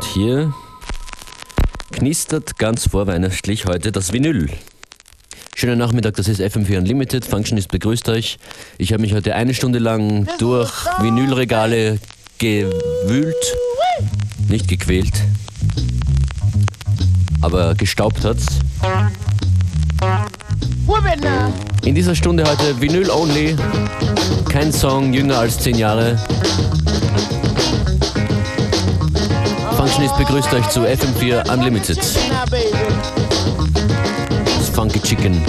Und hier knistert ganz vorweihnachtlich heute das Vinyl. Schönen Nachmittag, das ist FM4 Unlimited. Functionist begrüßt euch. Ich habe mich heute eine Stunde lang durch Vinylregale gewühlt. Nicht gequält, aber gestaubt hat's. In dieser Stunde heute Vinyl Only. Kein Song jünger als 10 Jahre. Functionist begrüßt euch zu FM4 Unlimited. Das Funky Chicken.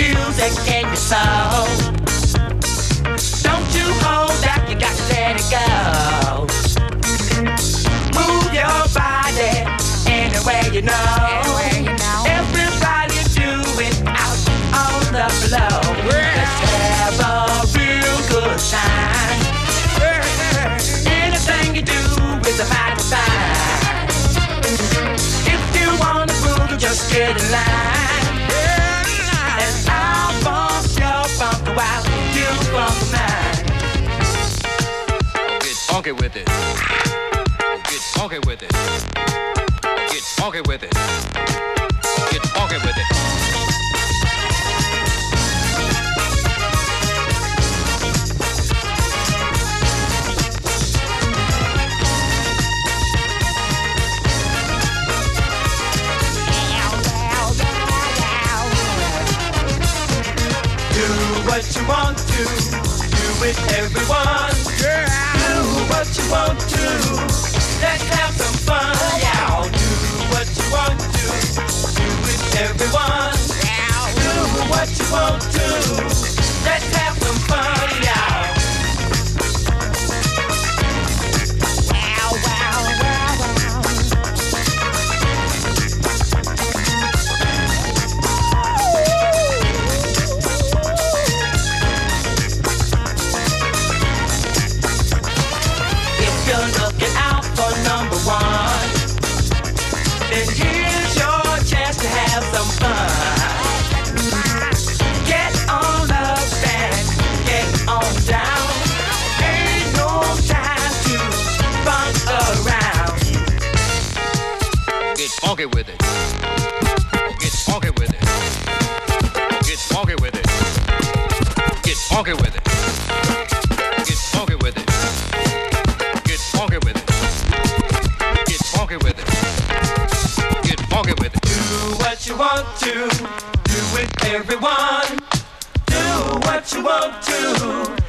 music and your soul. Don't you hold back, you got to let it go. Move your body any way you know. Out on the floor. Let's have a real good time. Anything you do is a. If you wanna move, just get in line. funky with it. Get funky with it. Get funky with it. Get funky with it. what you want to. Do it, everyone. Yeah what you want to. Let's have some fun. Yeah, do what you want to. Do it, everyone. Do what you want to. Let's have some fun. here's your chance to have some fun. Get on up get on down. Ain't no time to funk around. Get funky with it. Get funky with it. Get funky with it. Get funky with it. Everyone. Do what you want to.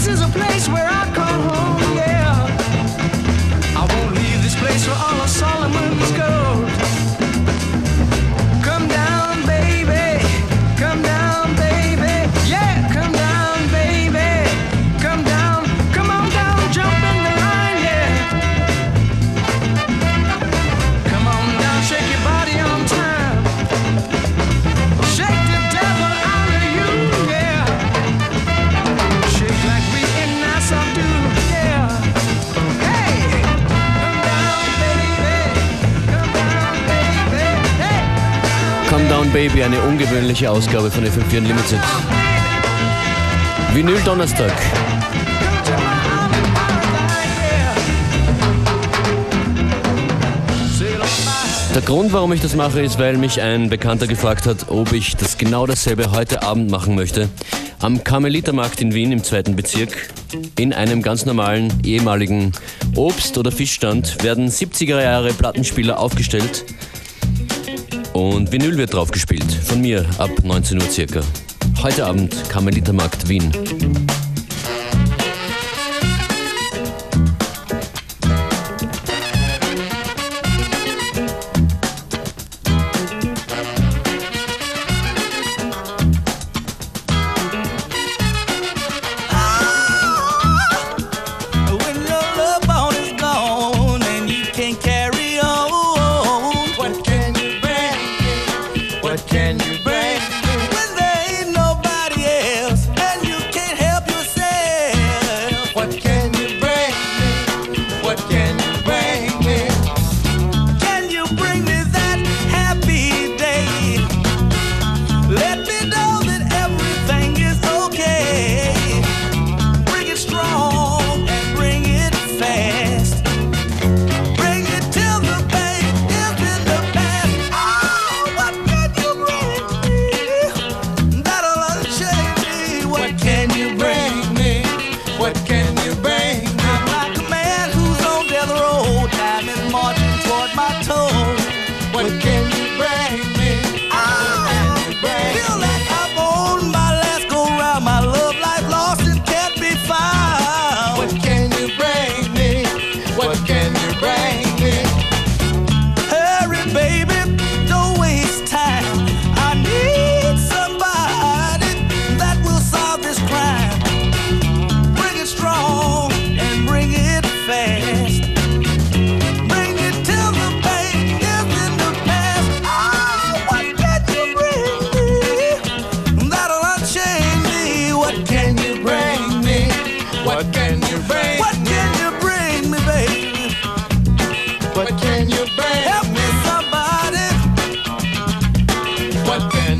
this is a Baby, eine ungewöhnliche Ausgabe von FM4 Unlimited. Vinyl Donnerstag. Der Grund, warum ich das mache, ist, weil mich ein Bekannter gefragt hat, ob ich das genau dasselbe heute Abend machen möchte. Am Karmelitermarkt in Wien im zweiten Bezirk, in einem ganz normalen ehemaligen Obst- oder Fischstand, werden 70er Jahre Plattenspieler aufgestellt und Vinyl wird drauf gespielt. Von mir ab 19 Uhr circa. Heute Abend Karmelitermarkt Wien. what then?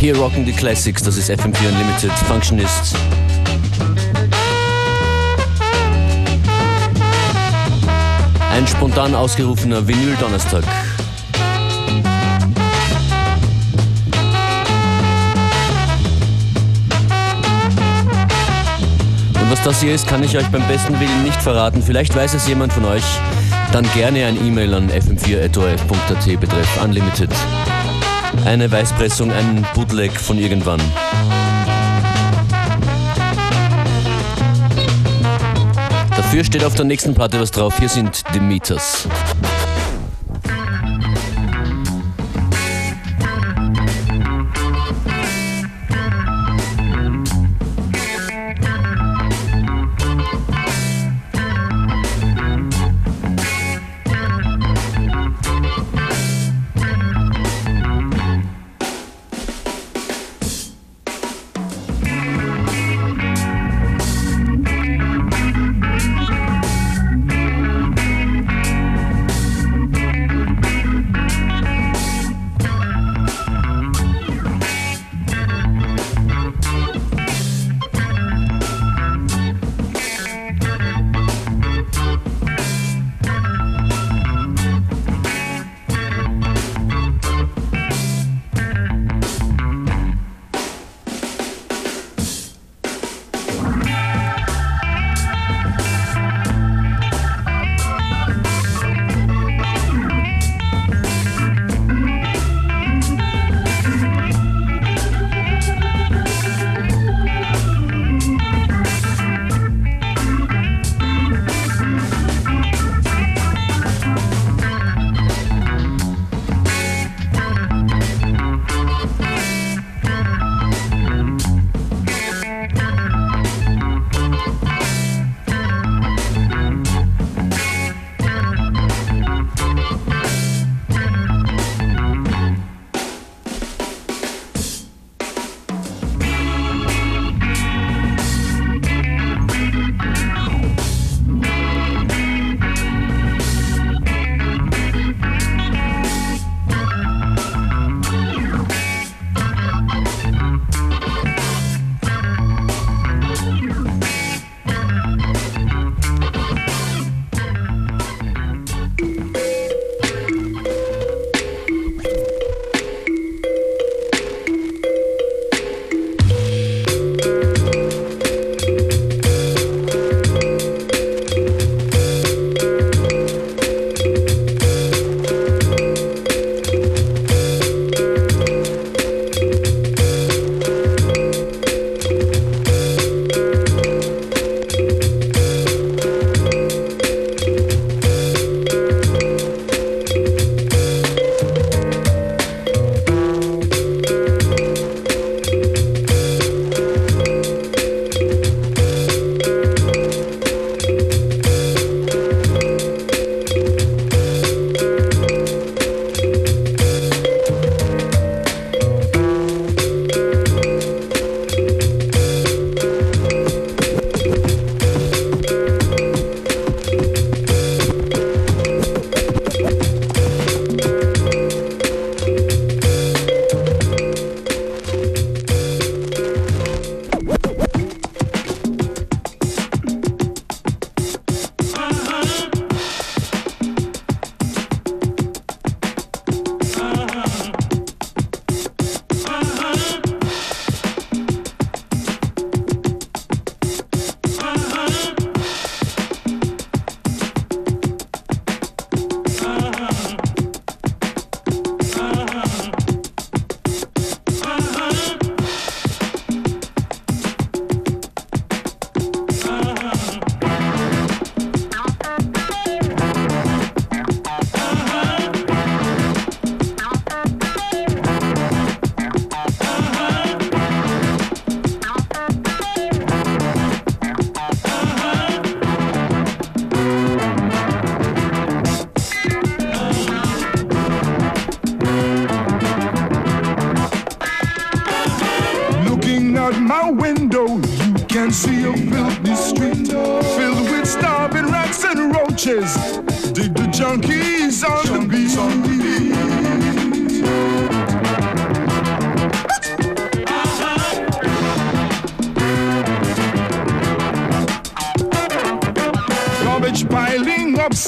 Hier rocken die Classics, das ist FM4 Unlimited, Functionists. Ein spontan ausgerufener Vinyl-Donnerstag. Und was das hier ist, kann ich euch beim besten Willen nicht verraten. Vielleicht weiß es jemand von euch. Dann gerne ein E-Mail an fm4.orf.at betreff Unlimited. Eine Weißpressung, ein Bootleg von irgendwann. Dafür steht auf der nächsten Platte was drauf. Hier sind die Meters.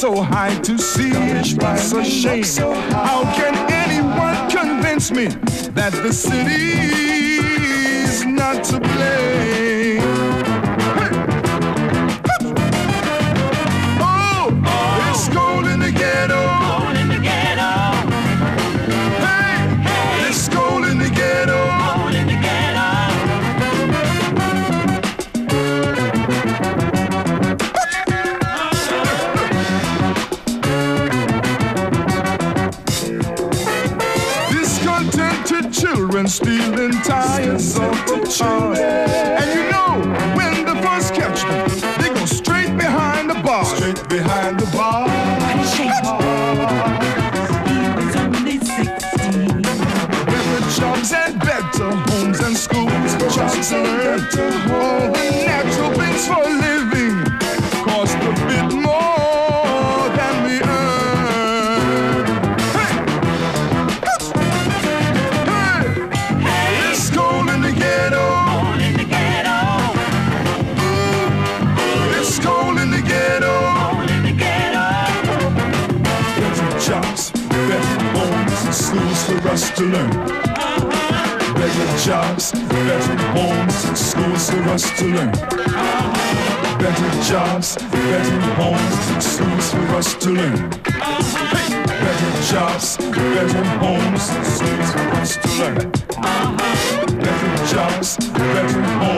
So high to see it's a shame. How can anyone convince me that the city's not to blame? Off jobs, better homes, schools for us to learn. Better jobs, better homes, schools for us to learn. Better jobs, better homes, schools for us to learn. Better jobs, better homes.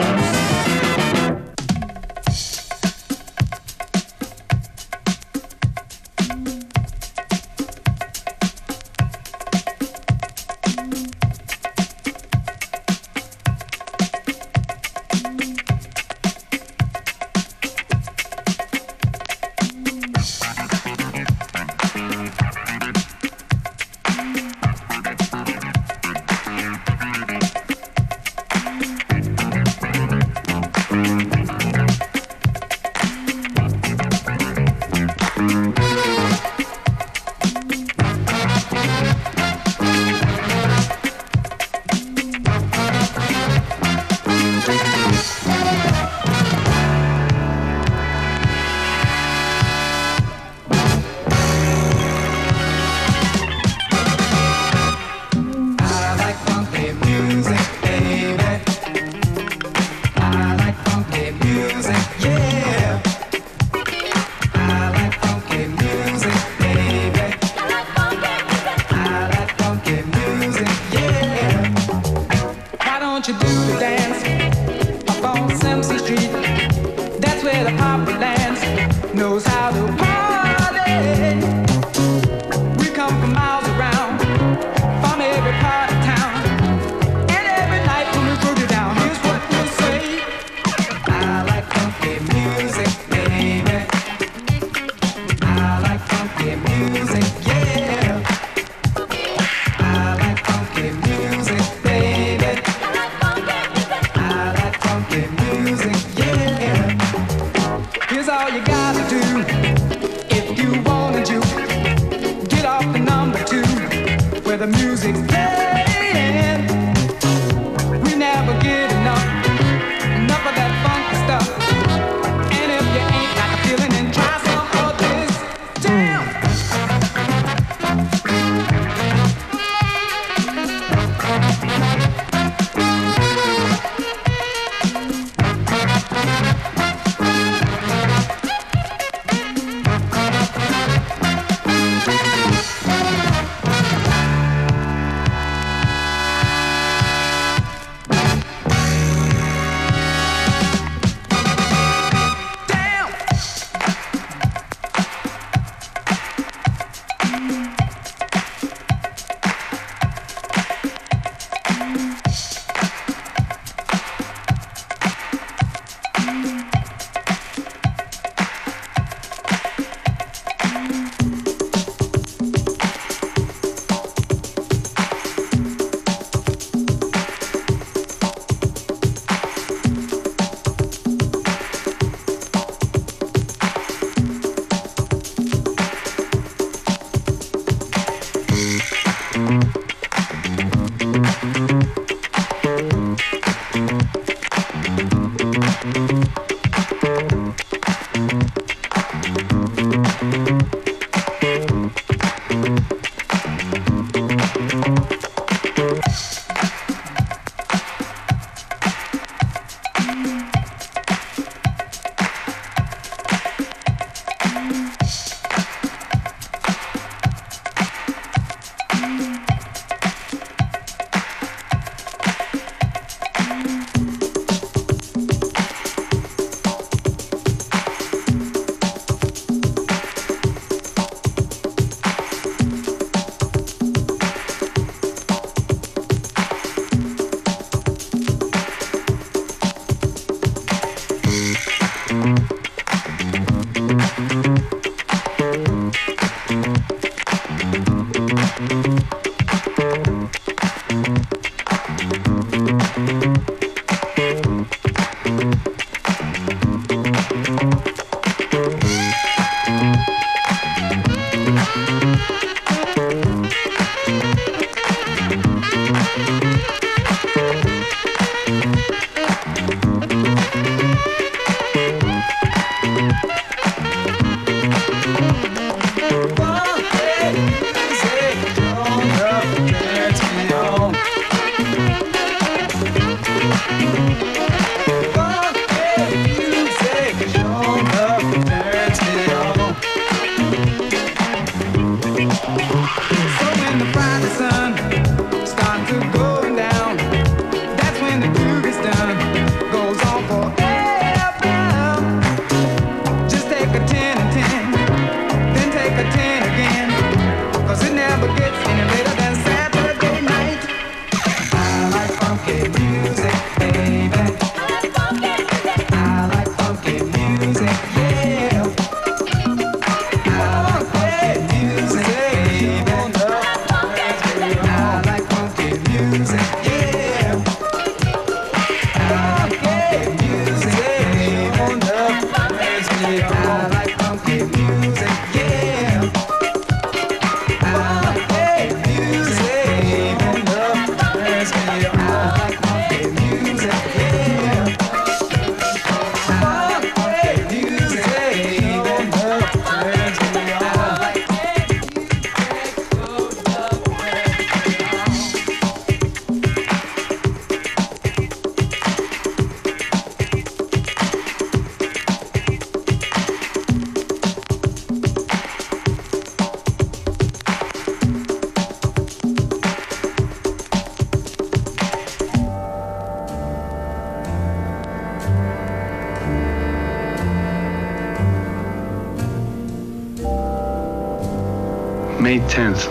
10th.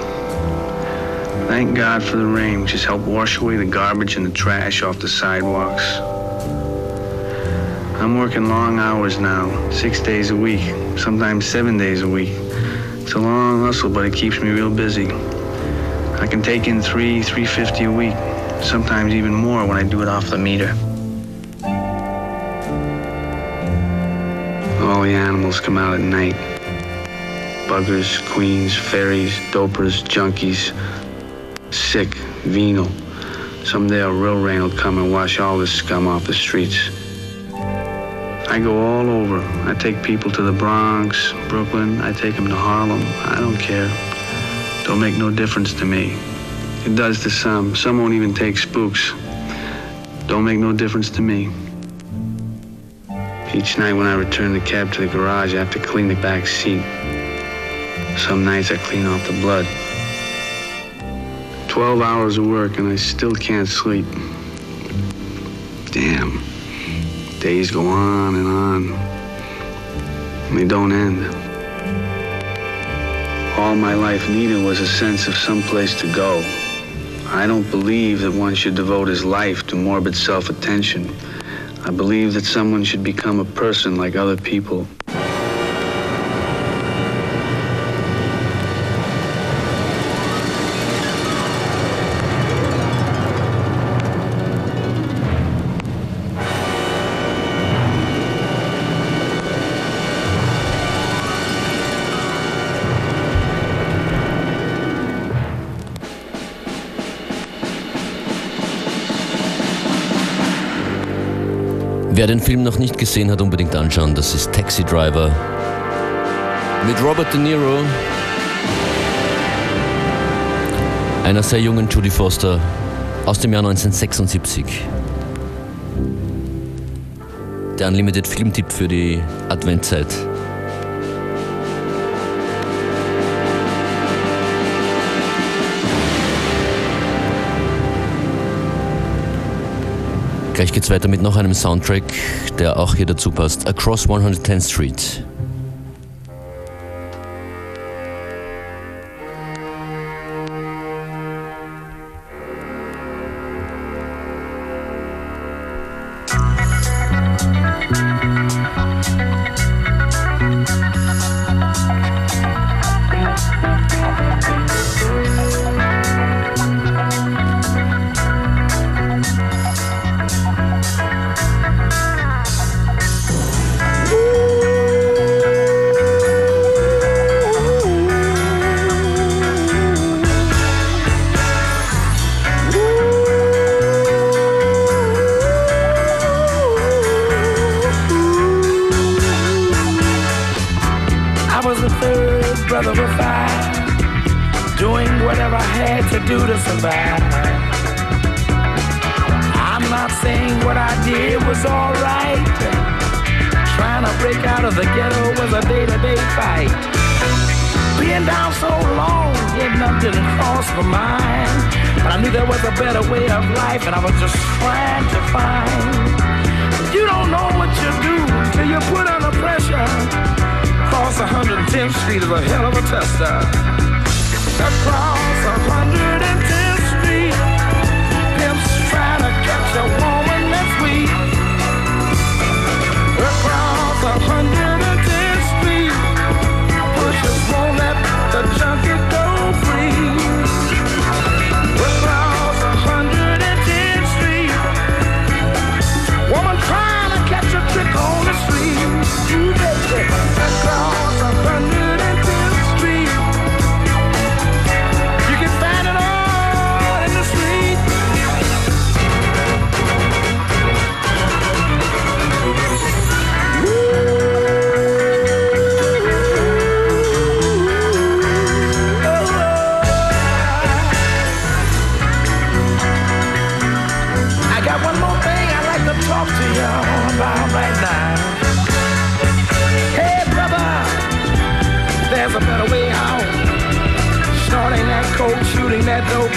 Thank God for the rain, which has helped wash away the garbage and the trash off the sidewalks. I'm working long hours now, six days a week, sometimes seven days a week. It's a long hustle, but it keeps me real busy. I can take in three, 350 a week, sometimes even more when I do it off the meter. All the animals come out at night buggers, queens, fairies, dopers, junkies, sick, venal. Someday a real rain will come and wash all this scum off the streets. I go all over. I take people to the Bronx, Brooklyn. I take them to Harlem. I don't care. Don't make no difference to me. It does to some. Some won't even take spooks. Don't make no difference to me. Each night when I return the cab to the garage, I have to clean the back seat. Some nights I clean off the blood. 12 hours of work and I still can't sleep. Damn. Days go on and on. And they don't end. All my life needed was a sense of some place to go. I don't believe that one should devote his life to morbid self-attention. I believe that someone should become a person like other people. Wer den Film noch nicht gesehen hat, unbedingt anschauen. Das ist Taxi Driver mit Robert De Niro, einer sehr jungen Judy Foster aus dem Jahr 1976. Der Unlimited Filmtipp für die Adventzeit. Gleich geht's weiter mit noch einem Soundtrack, der auch hier dazu passt. Across 110th Street. it's alright. Trying to break out of the ghetto was a day-to-day fight. Being down so long, getting up didn't cross my mind. But I knew there was a better way of life, and I was just trying to find. You don't know what you do till you put under pressure. Cross 110th Street is a hell of a tester. Across 110th a hundred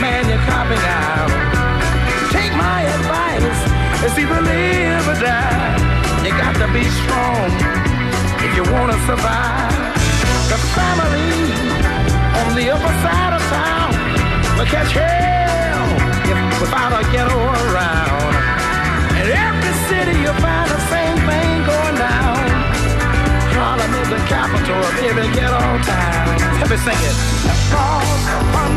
man you're copping out. Take my advice, it's either live or die. You got to be strong if you wanna survive. The family on the upper side of town will catch hell if, without a ghetto around. In every city you find the same thing going down. Harlem is the capital of every ghetto town. Let me sing it.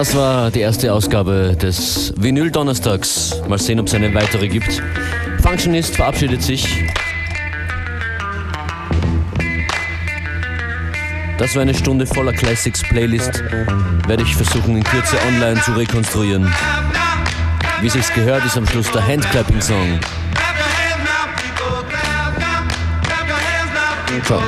Das war die erste Ausgabe des Vinyl Donnerstags. Mal sehen, ob es eine weitere gibt. Functionist verabschiedet sich. Das war eine Stunde voller Classics Playlist. Werde ich versuchen, in Kürze online zu rekonstruieren. Wie sich's gehört, ist am Schluss der Handclapping Song. Ciao.